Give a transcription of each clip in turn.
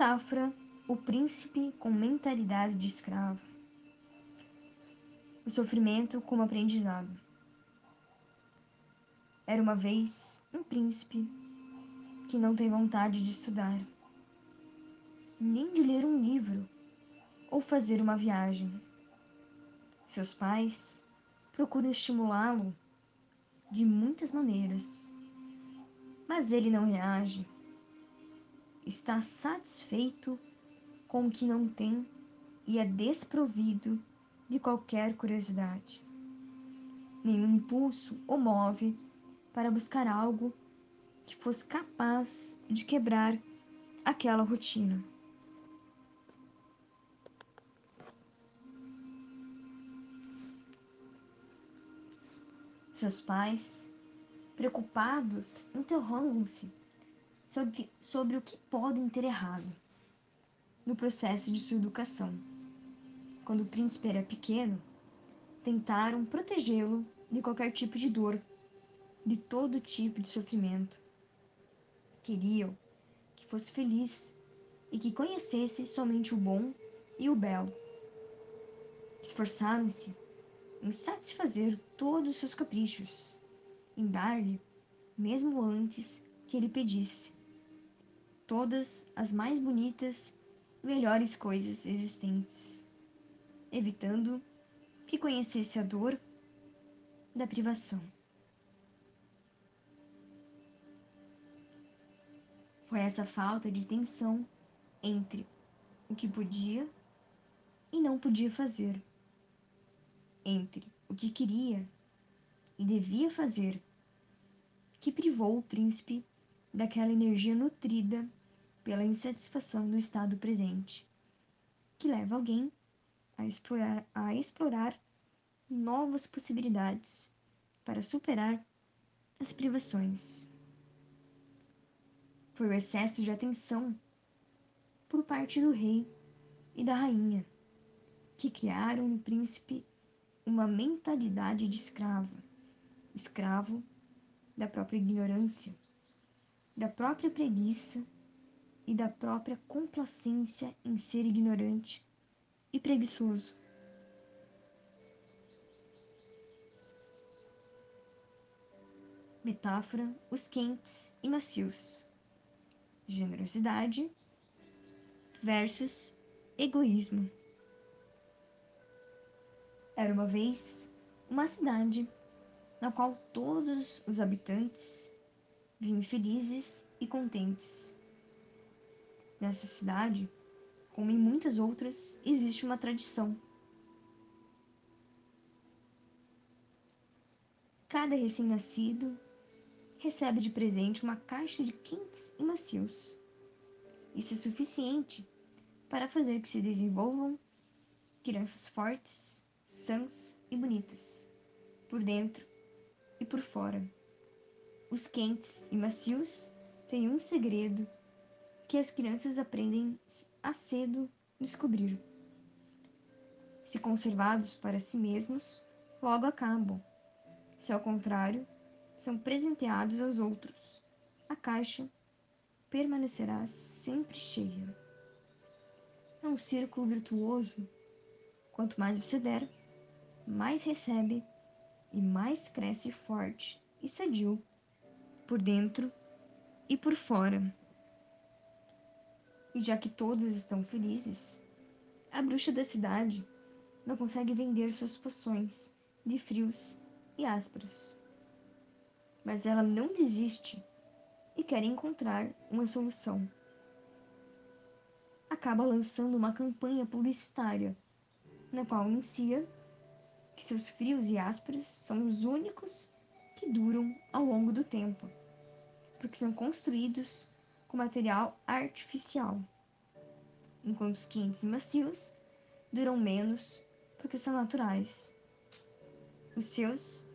Metáfora: o príncipe com mentalidade de escravo. O sofrimento como aprendizado. Era uma vez um príncipe que não tem vontade de estudar, nem de ler um livro ou fazer uma viagem. Seus pais procuram estimulá-lo de muitas maneiras, mas ele não reage. Está satisfeito com o que não tem e é desprovido de qualquer curiosidade. Nenhum impulso o move para buscar algo que fosse capaz de quebrar aquela rotina. Seus pais, preocupados, interrogam-se sobre, sobre o que podem ter errado no processo de sua educação. Quando o príncipe era pequeno, tentaram protegê-lo de qualquer tipo de dor, de todo tipo de sofrimento. Queriam que fosse feliz e que conhecesse somente o bom e o belo. Esforçaram-se em satisfazer todos os seus caprichos, em dar-lhe, mesmo antes que ele pedisse, todas as mais bonitas e melhores coisas existentes, evitando que conhecesse a dor da privação. Foi essa falta de tensão entre o que podia e não podia fazer entre o que queria e devia fazer, que privou o príncipe daquela energia nutrida pela insatisfação do estado presente, que leva alguém a explorar, a explorar novas possibilidades para superar as privações. Foi o excesso de atenção por parte do rei e da rainha que criaram no príncipe uma mentalidade de escravo, escravo da própria ignorância, da própria preguiça e da própria complacência em ser ignorante e preguiçoso. Metáfora: os quentes e macios. Generosidade versus egoísmo. Era uma vez uma cidade na qual todos os habitantes viviam felizes e contentes. Nessa cidade, como em muitas outras, existe uma tradição. Cada recém-nascido recebe de presente uma caixa de quentes e macios. Isso é suficiente para fazer que se desenvolvam crianças fortes sãs e bonitas, por dentro e por fora. Os quentes e macios têm um segredo que as crianças aprendem a cedo descobrir. Se conservados para si mesmos, logo acabam. Se ao contrário, são presenteados aos outros, a caixa permanecerá sempre cheia. É um círculo virtuoso. Quanto mais você der, mais recebe e mais cresce forte e sadio, por dentro e por fora. E já que todos estão felizes, a bruxa da cidade não consegue vender suas poções de frios e ásperos. Mas ela não desiste e quer encontrar uma solução. Acaba lançando uma campanha publicitária na qual anuncia que seus frios e ásperos são os únicos que duram ao longo do tempo, porque são construídos com material artificial, enquanto os quentes e macios duram menos porque são naturais. Os seus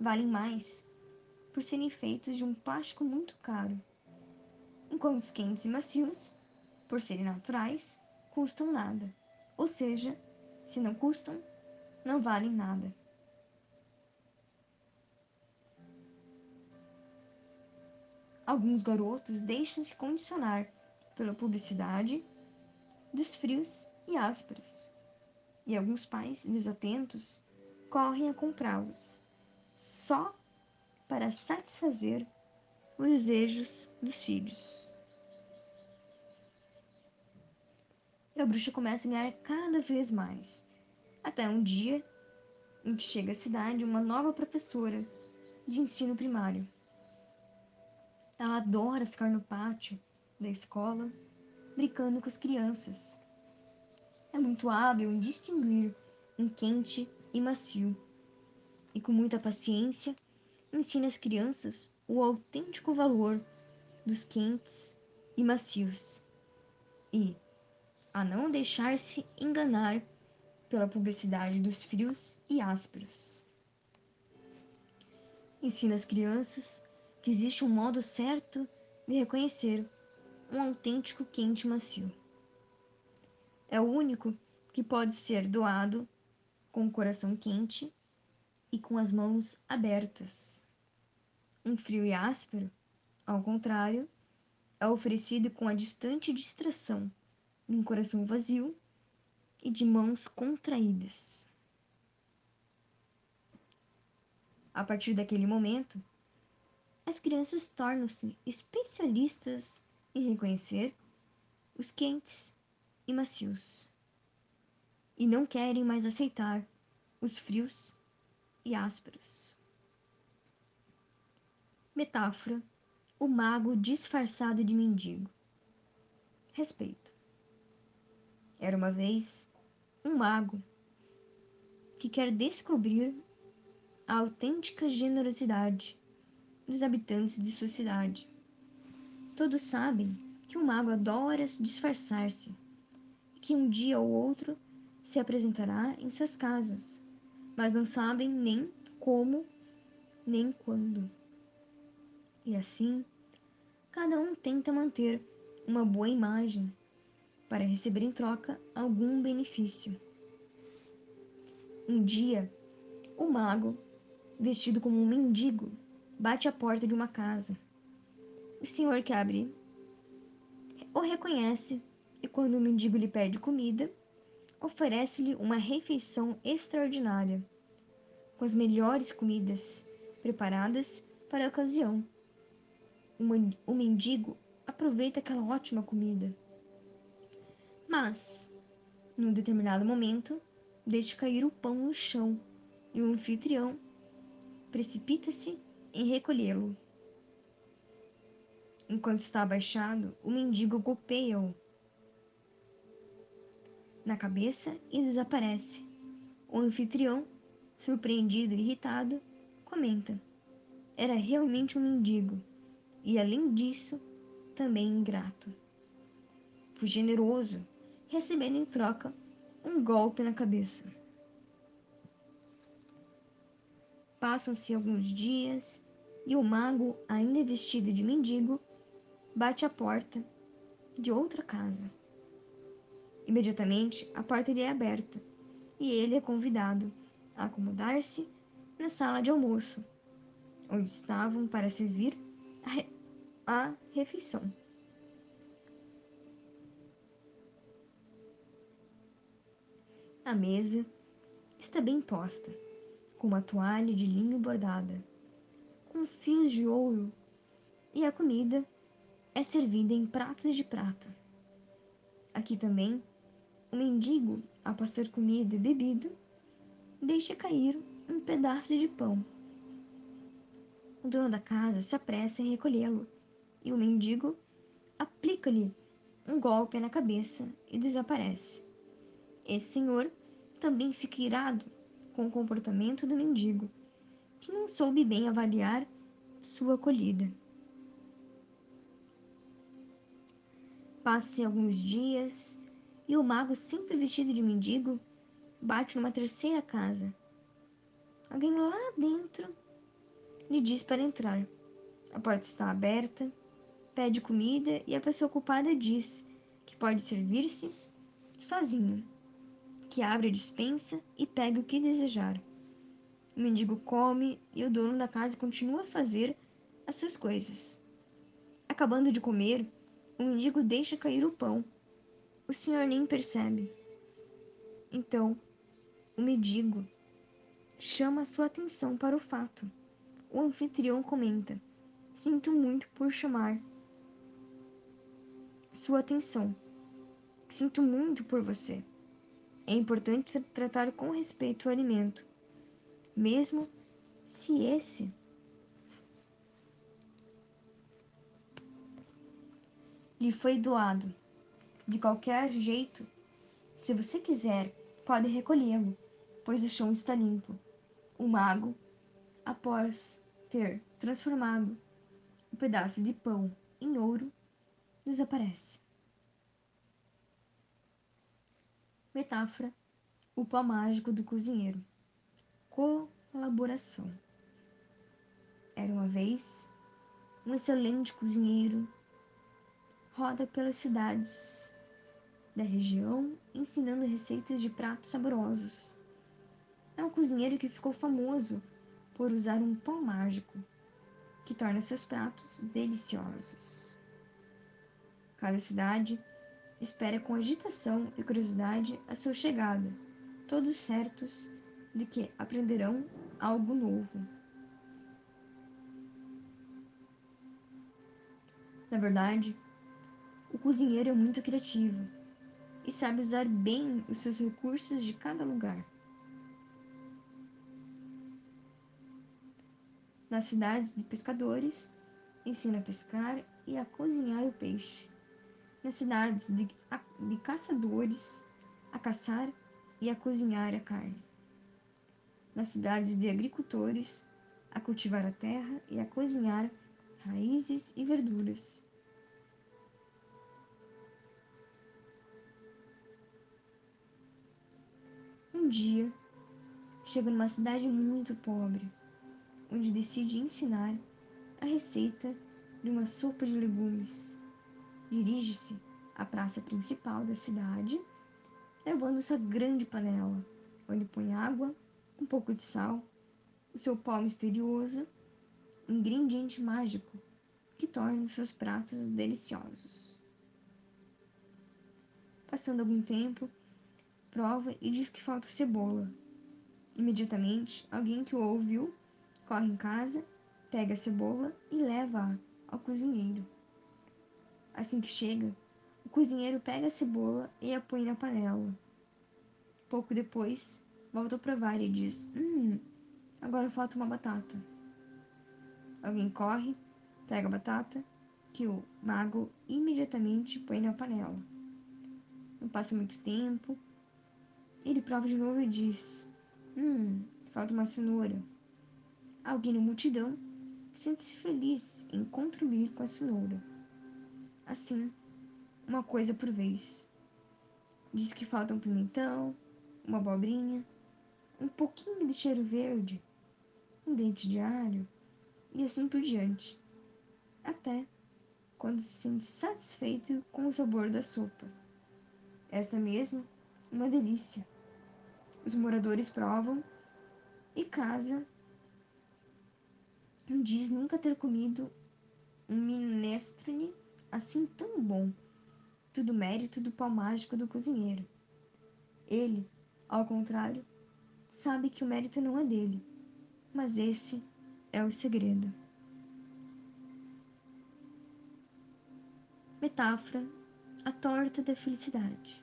valem mais por serem feitos de um plástico muito caro, enquanto os quentes e macios, por serem naturais, custam nada. Ou seja, se não custam, não valem nada. Alguns garotos deixam-se condicionar pela publicidade dos frios e ásperos. E alguns pais desatentos correm a comprá-los só para satisfazer os desejos dos filhos. E a bruxa começa a ganhar cada vez mais, até um dia em que chega à cidade uma nova professora de ensino primário. Ela adora ficar no pátio da escola, brincando com as crianças. É muito hábil em distinguir um quente e macio, e com muita paciência ensina às crianças o autêntico valor dos quentes e macios e a não deixar-se enganar pela publicidade dos frios e ásperos. Ensina as crianças que existe um modo certo de reconhecer um autêntico quente macio. É o único que pode ser doado com o coração quente e com as mãos abertas. Um frio e áspero, ao contrário, é oferecido com a distante distração de um coração vazio e de mãos contraídas. A partir daquele momento, as crianças tornam-se especialistas em reconhecer os quentes e macios e não querem mais aceitar os frios e ásperos. Metáfora: o mago disfarçado de mendigo. Respeito. Era uma vez um mago que quer descobrir a autêntica generosidade dos habitantes de sua cidade. Todos sabem que o mago adora disfarçar-se e que um dia ou outro se apresentará em suas casas, mas não sabem nem como nem quando. E assim, cada um tenta manter uma boa imagem para receber em troca algum benefício. Um dia, o mago, vestido como um mendigo, bate à porta de uma casa. O senhor que abre o reconhece e, quando o mendigo lhe pede comida, oferece-lhe uma refeição extraordinária, com as melhores comidas preparadas para a ocasião. O mendigo aproveita aquela ótima comida. Mas, num determinado momento, deixa cair o pão no chão e o anfitrião precipita-se em recolhê-lo. Enquanto está abaixado, o mendigo golpeia-o na cabeça e desaparece. O anfitrião, surpreendido e irritado, comenta: Era realmente um mendigo e, além disso, também ingrato. Fui generoso, recebendo em troca um golpe na cabeça. Passam-se alguns dias e o mago, ainda vestido de mendigo, bate à porta de outra casa. Imediatamente, a porta lhe é aberta e ele é convidado a acomodar-se na sala de almoço, onde estavam para servir a, re a refeição. A mesa está bem posta com uma toalha de linho bordada, com fios de ouro, e a comida é servida em pratos de prata. Aqui também, o mendigo, após ter comido e bebido, deixa cair um pedaço de pão. O dono da casa se apressa em recolhê-lo, e o mendigo aplica-lhe um golpe na cabeça e desaparece. Esse senhor também fica irado com o comportamento do mendigo, que não soube bem avaliar sua acolhida. Passam alguns dias e o mago, sempre vestido de mendigo, bate numa terceira casa. Alguém lá dentro lhe diz para entrar. A porta está aberta, pede comida e a pessoa ocupada diz que pode servir-se sozinho que abre a dispensa e pega o que desejar. O mendigo come e o dono da casa continua a fazer as suas coisas. Acabando de comer, O mendigo deixa cair o pão. O senhor nem percebe. Então, o mendigo chama sua atenção para o fato. O anfitrião comenta: Sinto muito por chamar sua atenção. Sinto muito por você. É importante tratar com respeito o alimento, mesmo se esse lhe foi doado. De qualquer jeito, se você quiser, pode recolhê-lo, pois o chão está limpo. O mago, após ter transformado um pedaço de pão em ouro, desaparece. Metáfora: o pó mágico do cozinheiro. Colaboração. Era uma vez um excelente cozinheiro roda pelas cidades da região ensinando receitas de pratos saborosos. É um cozinheiro que ficou famoso por usar um pão mágico que torna seus pratos deliciosos. Cada cidade espera com agitação e curiosidade a sua chegada, todos certos de que aprenderão algo novo. Na verdade, o cozinheiro é muito criativo e sabe usar bem os seus recursos de cada lugar. Nas cidades de pescadores, ensina a pescar e a cozinhar o peixe. Nas cidades de, de caçadores, a caçar e a cozinhar a carne. Nas cidades de agricultores, a cultivar a terra e a cozinhar raízes e verduras. Um dia, chega numa cidade muito pobre, onde decide ensinar a receita de uma sopa de legumes. Dirige-se à praça principal da cidade, levando sua grande panela, onde põe água, um pouco de sal, o seu pó misterioso, ingrediente mágico que torna seus pratos deliciosos. Passando algum tempo, prova e diz que falta cebola. Imediatamente, alguém que o ouviu corre em casa, pega a cebola e leva-a ao cozinheiro. Assim que chega, o cozinheiro pega a cebola e a põe na panela. Pouco depois, volta a provar e diz: Hum, agora falta uma batata. Alguém corre, pega a batata, que o mago imediatamente põe na panela. Não passa muito tempo, ele prova de novo e diz: Hum, falta uma cenoura. Alguém na multidão sente-se feliz em contribuir com a cenoura. Assim, uma coisa por vez. Diz que falta um pimentão, uma abobrinha, um pouquinho de cheiro verde, um dente de alho e assim por diante. Até quando se sente satisfeito com o sabor da sopa. Esta mesma uma delícia. Os moradores provam e casa diz nunca ter comido um minestrone assim tão bom. Tudo mérito do pau mágico do cozinheiro. Ele, ao contrário, sabe que o mérito não é dele, mas esse é o segredo. Metáfora: a torta da felicidade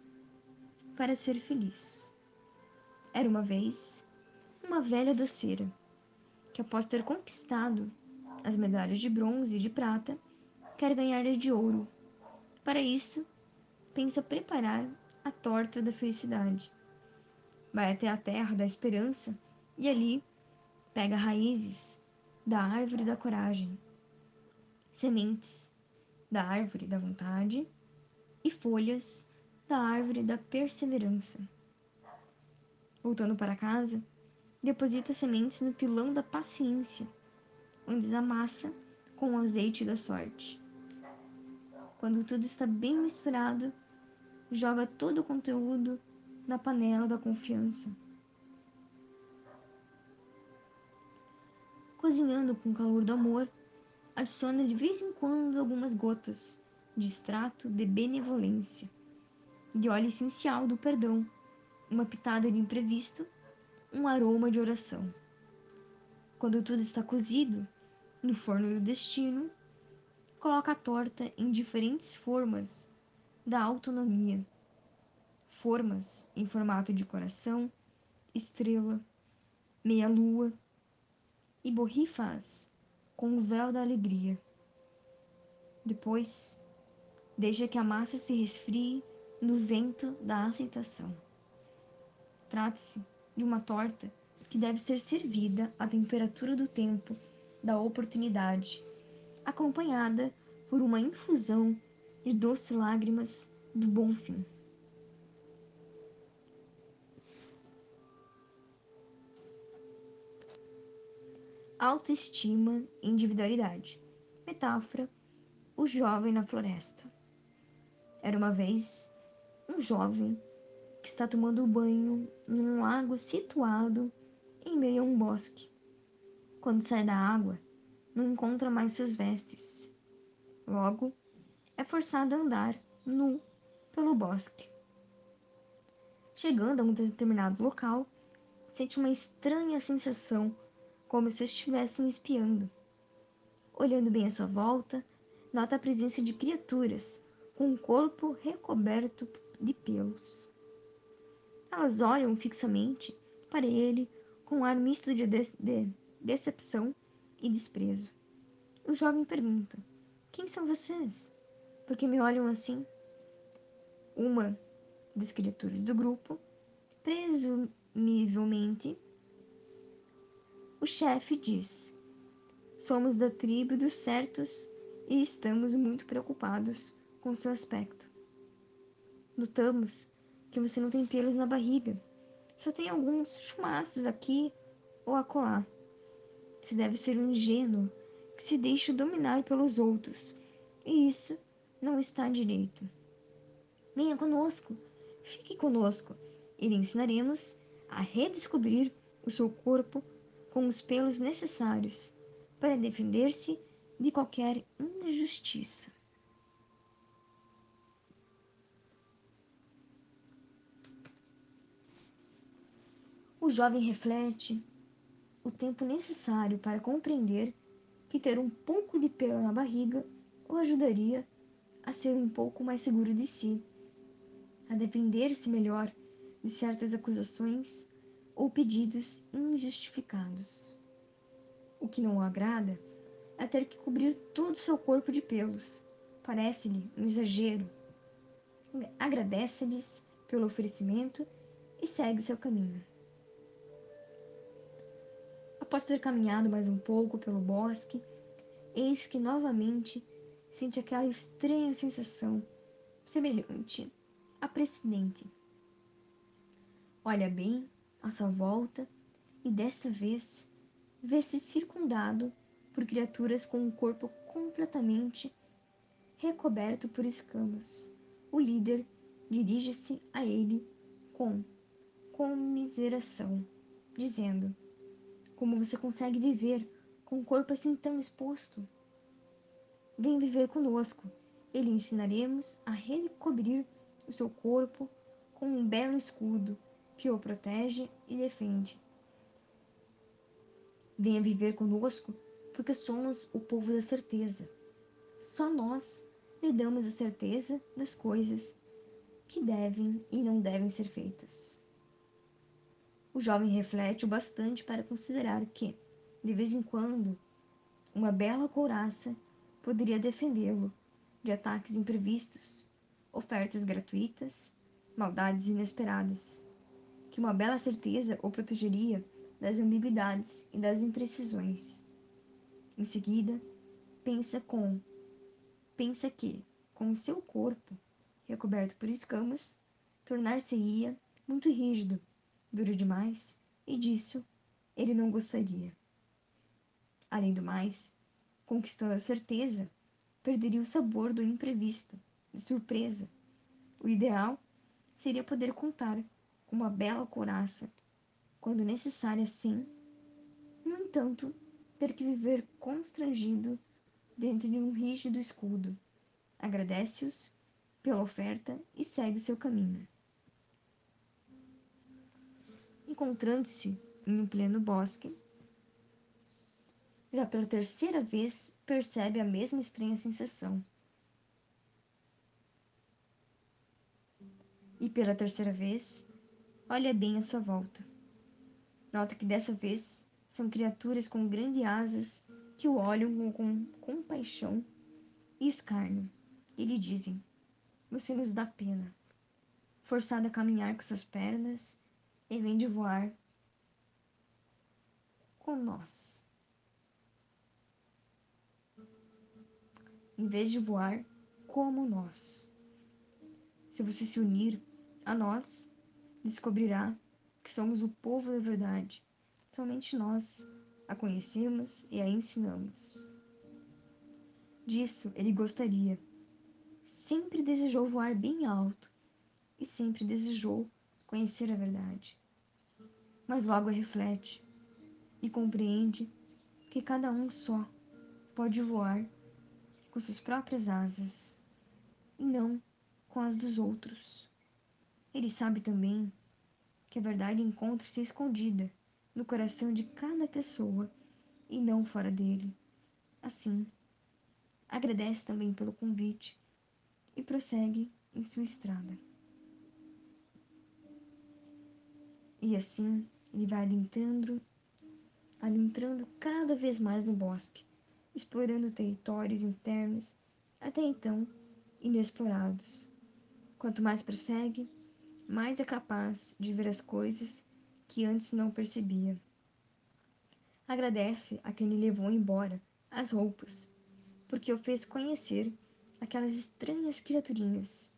para ser feliz. Era uma vez uma velha doceira que, após ter conquistado as medalhas de bronze e de prata, quer ganhar a de ouro. Para isso, pensa preparar a torta da felicidade. Vai até a terra da esperança e ali pega raízes da árvore da coragem, sementes da árvore da vontade e folhas da árvore da perseverança. Voltando para casa, deposita sementes no pilão da paciência, onde amassa com o azeite da sorte. Quando tudo está bem misturado, joga todo o conteúdo na panela da confiança. Cozinhando com o calor do amor, adiciona de vez em quando algumas gotas de extrato de benevolência, de óleo essencial do perdão, uma pitada de imprevisto, um aroma de oração. Quando tudo está cozido, no forno do destino, coloca a torta em diferentes formas da autonomia. Formas em formato de coração, estrela, meia-lua e borrifas com o véu da alegria. Depois, deixa que a massa se resfrie no vento da aceitação. Trata-se de uma torta que deve ser servida à temperatura do tempo da oportunidade, acompanhada por uma infusão de doces lágrimas do bom fim. Autoestima e individualidade. Metáfora: o jovem na floresta. Era uma vez um jovem que está tomando banho num lago situado em meio a um bosque. Quando sai da água, não encontra mais suas vestes. Logo, é forçado a andar nu pelo bosque. Chegando a um determinado local, sente uma estranha sensação, como se estivessem espiando. Olhando bem à sua volta, nota a presença de criaturas com o corpo recoberto de pelos. Elas olham fixamente para ele com um ar misto de, de, de decepção e desprezo. O jovem pergunta: Quem são vocês? Por que me olham assim? Uma das criaturas do grupo, presumivelmente, o chefe diz: Somos da tribo dos certos e estamos muito preocupados com seu aspecto. Notamos que você não tem pelos na barriga, só tem alguns chumaços aqui ou acolá. Você deve ser um ingênuo que se deixa dominar pelos outros, e isso não está direito. Venha conosco, fique conosco, e lhe ensinaremos a redescobrir o seu corpo com os pelos necessários para defender-se de qualquer injustiça. O jovem reflete o tempo necessário para compreender que ter um pouco de pelo na barriga o ajudaria a ser um pouco mais seguro de si, a defender-se melhor de certas acusações ou pedidos injustificados. O que não o agrada é ter que cobrir todo o seu corpo de pelos. Parece-lhe um exagero. Agradece-lhes pelo oferecimento e segue seu caminho. Após ter caminhado mais um pouco pelo bosque, eis que novamente sente aquela estranha sensação, semelhante a precedente. Olha bem à sua volta e desta vez vê-se circundado por criaturas com o corpo completamente recoberto por escamas. O líder dirige-se a ele com comiseração, dizendo: como você consegue viver com o corpo assim tão exposto? Vem viver conosco e lhe ensinaremos a recobrir o seu corpo com um belo escudo que o protege e defende. Venha viver conosco porque somos o povo da certeza. Só nós lhe damos a certeza das coisas que devem e não devem ser feitas. O jovem reflete o bastante para considerar que, de vez em quando, uma bela couraça poderia defendê-lo de ataques imprevistos, ofertas gratuitas, maldades inesperadas, que uma bela certeza o protegeria das ambiguidades e das imprecisões. Em seguida, pensa com pensa que, com o seu corpo recoberto por escamas, tornar-se-ia muito rígido duro demais, e disso ele não gostaria. Além do mais, conquistando a certeza, perderia o sabor do imprevisto, de surpresa. O ideal seria poder contar com uma bela couraça, quando necessária sim, no entanto, ter que viver constrangido dentro de um rígido escudo, agradece-os pela oferta e segue seu caminho. Encontrando-se em um pleno bosque, já pela terceira vez percebe a mesma estranha sensação. E pela terceira vez, olha bem à sua volta. Nota que dessa vez são criaturas com grandes asas que o olham com compaixão e escárnio e lhe dizem: Você nos dá pena. Forçado a caminhar com suas pernas, em vez de voar com nós. Em vez de voar como nós. Se você se unir a nós, descobrirá que somos o povo da verdade. Somente nós a conhecemos e a ensinamos. Disso ele gostaria. Sempre desejou voar bem alto e sempre desejou conhecer a verdade. Mas logo reflete e compreende que cada um só pode voar com suas próprias asas e não com as dos outros. Ele sabe também que a verdade encontra-se escondida no coração de cada pessoa e não fora dele. Assim, agradece também pelo convite e prossegue em sua estrada. E assim ele vai adentrando, adentrando cada vez mais no bosque, explorando territórios internos até então inexplorados. Quanto mais prossegue, mais é capaz de ver as coisas que antes não percebia. Agradece a quem lhe levou embora as roupas, porque o fez conhecer aquelas estranhas criaturinhas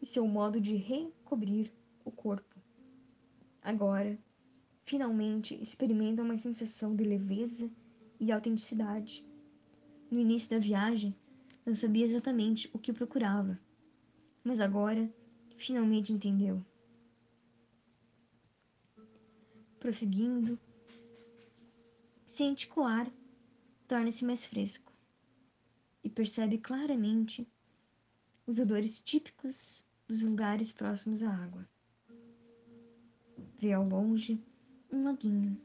e seu modo de recobrir o corpo. Agora, finalmente experimenta uma sensação de leveza e autenticidade. No início da viagem, não sabia exatamente o que procurava, mas agora finalmente entendeu. Prosseguindo, sente que o ar torna-se mais fresco e percebe claramente os odores típicos dos lugares próximos à água. Vê ao longe um laguinho.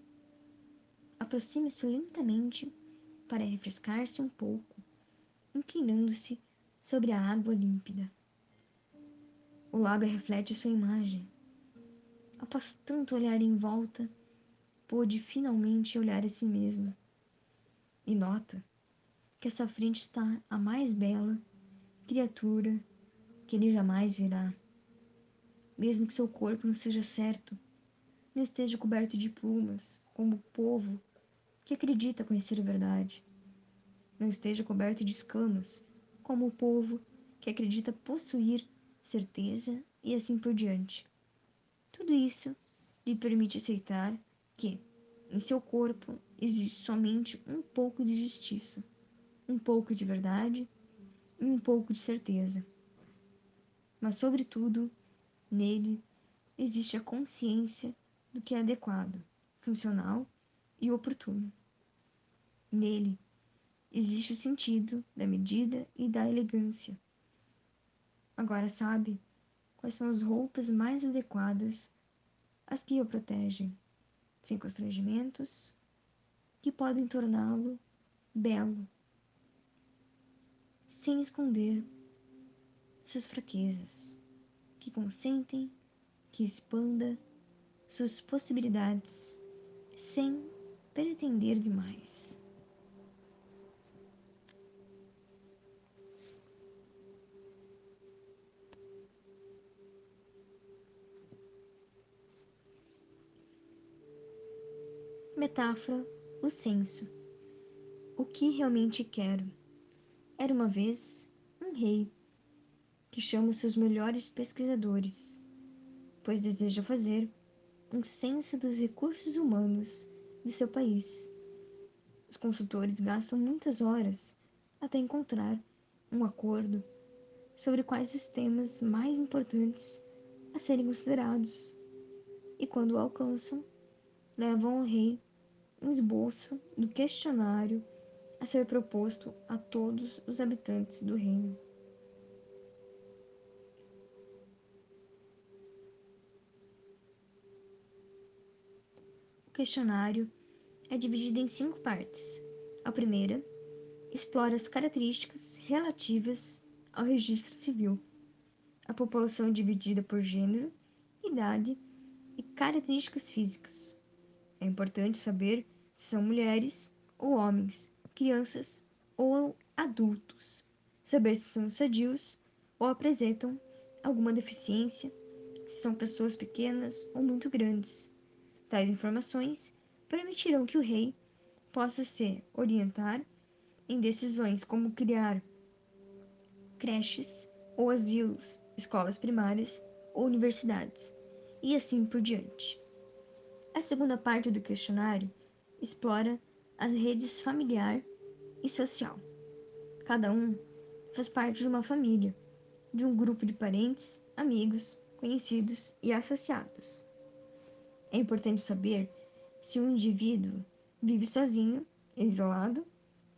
Aproxime-se lentamente para refrescar-se um pouco, inclinando-se sobre a água límpida. O lago reflete sua imagem. Após tanto olhar em volta, pôde finalmente olhar a si mesmo. E nota que à sua frente está a mais bela criatura que ele jamais verá. Mesmo que seu corpo não seja certo, não esteja coberto de plumas, como o povo que acredita conhecer a verdade. Não esteja coberto de escamas, como o povo que acredita possuir certeza e assim por diante. Tudo isso lhe permite aceitar que, em seu corpo, existe somente um pouco de justiça, um pouco de verdade e um pouco de certeza. Mas, sobretudo, nele existe a consciência do que é adequado, funcional e oportuno. Nele existe o sentido da medida e da elegância Agora sabe quais são as roupas mais adequadas, as que o protegem, sem constrangimentos, que podem torná-lo belo, sem esconder suas fraquezas, que consentem que expanda suas possibilidades sem pretender demais. Metáfora: o senso. O que realmente quero? Era uma vez um rei que chama os seus melhores pesquisadores, pois deseja fazer um censo dos recursos humanos de seu país. Os consultores gastam muitas horas até encontrar um acordo sobre quais os temas mais importantes a serem considerados, e quando o alcançam, levam ao rei um esboço do questionário a ser proposto a todos os habitantes do reino. Questionário é dividida em cinco partes. A primeira explora as características relativas ao registro civil. A população é dividida por gênero, idade e características físicas. É importante saber se são mulheres ou homens, crianças ou adultos, saber se são sadios ou apresentam alguma deficiência, se são pessoas pequenas ou muito grandes. Tais informações permitirão que o rei possa se orientar em decisões como criar creches ou asilos, escolas primárias ou universidades, e assim por diante. A segunda parte do questionário explora as redes familiar e social. Cada um faz parte de uma família, de um grupo de parentes, amigos, conhecidos e associados. É importante saber se um indivíduo vive sozinho, isolado,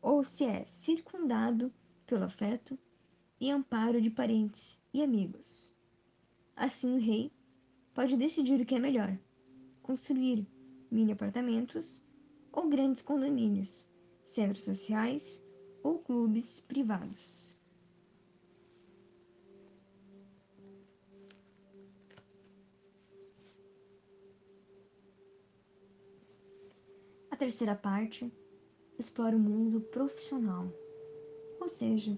ou se é circundado pelo afeto e amparo de parentes e amigos. Assim, o rei pode decidir o que é melhor: construir mini apartamentos ou grandes condomínios, centros sociais ou clubes privados. Terceira parte explora o mundo profissional, ou seja,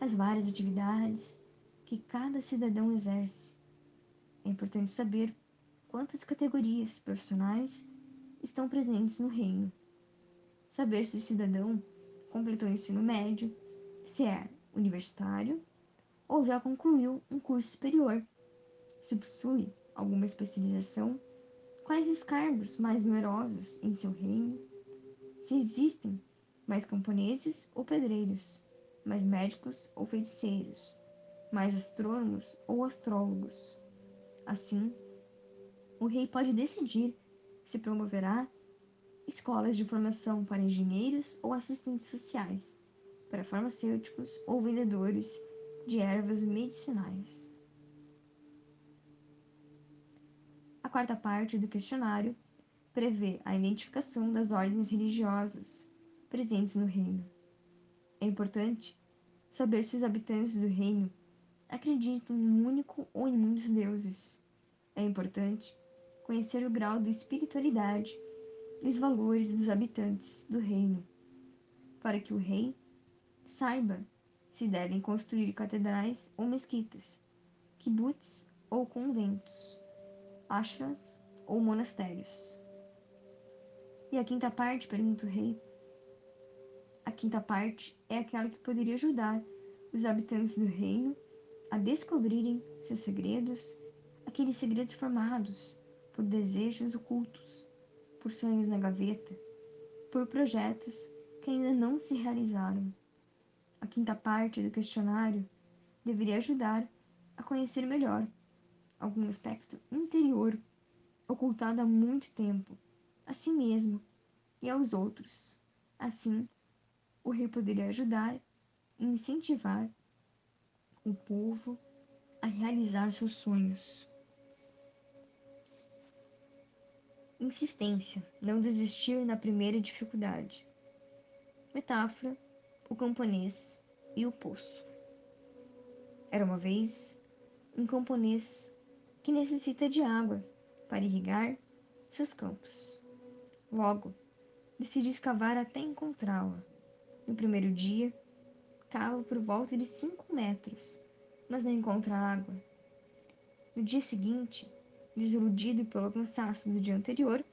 as várias atividades que cada cidadão exerce. É importante saber quantas categorias profissionais estão presentes no reino. Saber se o cidadão completou o ensino médio, se é universitário ou já concluiu um curso superior, se possui alguma especialização, quais os cargos mais numerosos em seu reino se existem mais camponeses ou pedreiros, mais médicos ou feiticeiros, mais astrônomos ou astrólogos. Assim, o rei pode decidir se promoverá escolas de formação para engenheiros ou assistentes sociais, para farmacêuticos ou vendedores de ervas medicinais. A quarta parte do questionário prevê a identificação das ordens religiosas presentes no reino. É importante saber se os habitantes do reino acreditam em um único ou em muitos deuses. É importante conhecer o grau de espiritualidade e os valores dos habitantes do reino, para que o rei saiba se devem construir catedrais ou mesquitas, kibbutz ou conventos, ashrams ou monastérios. E a quinta parte, pergunta o rei. A quinta parte é aquela que poderia ajudar os habitantes do reino a descobrirem seus segredos, aqueles segredos formados por desejos ocultos, por sonhos na gaveta, por projetos que ainda não se realizaram. A quinta parte do questionário deveria ajudar a conhecer melhor algum aspecto interior ocultado há muito tempo a si mesmo e aos outros. Assim, o rei poderia ajudar e incentivar o povo a realizar seus sonhos. Insistência, não desistir na primeira dificuldade. Metáfora: o camponês e o poço. Era uma vez um camponês que necessita de água para irrigar seus campos. Logo, decidi escavar até encontrá-la. No primeiro dia, cava por volta de cinco metros, mas não encontra água. No dia seguinte, desiludido pelo cansaço do dia anterior,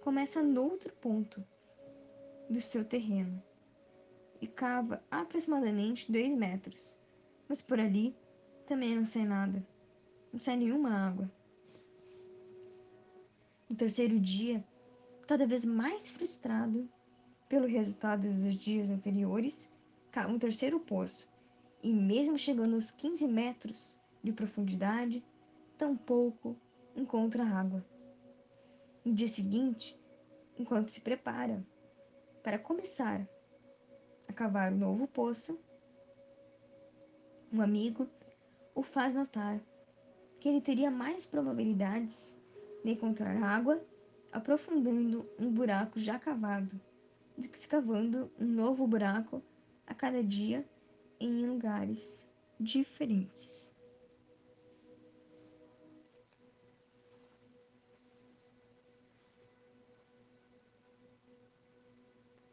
começa noutro ponto do seu terreno e cava aproximadamente dois metros, mas por ali também não sai nada, não sai nenhuma água. No terceiro dia, cada vez mais frustrado pelo resultado dos dias anteriores, cava um terceiro poço e, mesmo chegando aos 15 metros de profundidade, tampouco encontra água. No dia seguinte, enquanto se prepara para começar a cavar o um novo poço, um amigo o faz notar que ele teria mais probabilidades de encontrar água aprofundando um buraco já cavado do que escavando um novo buraco a cada dia em lugares diferentes.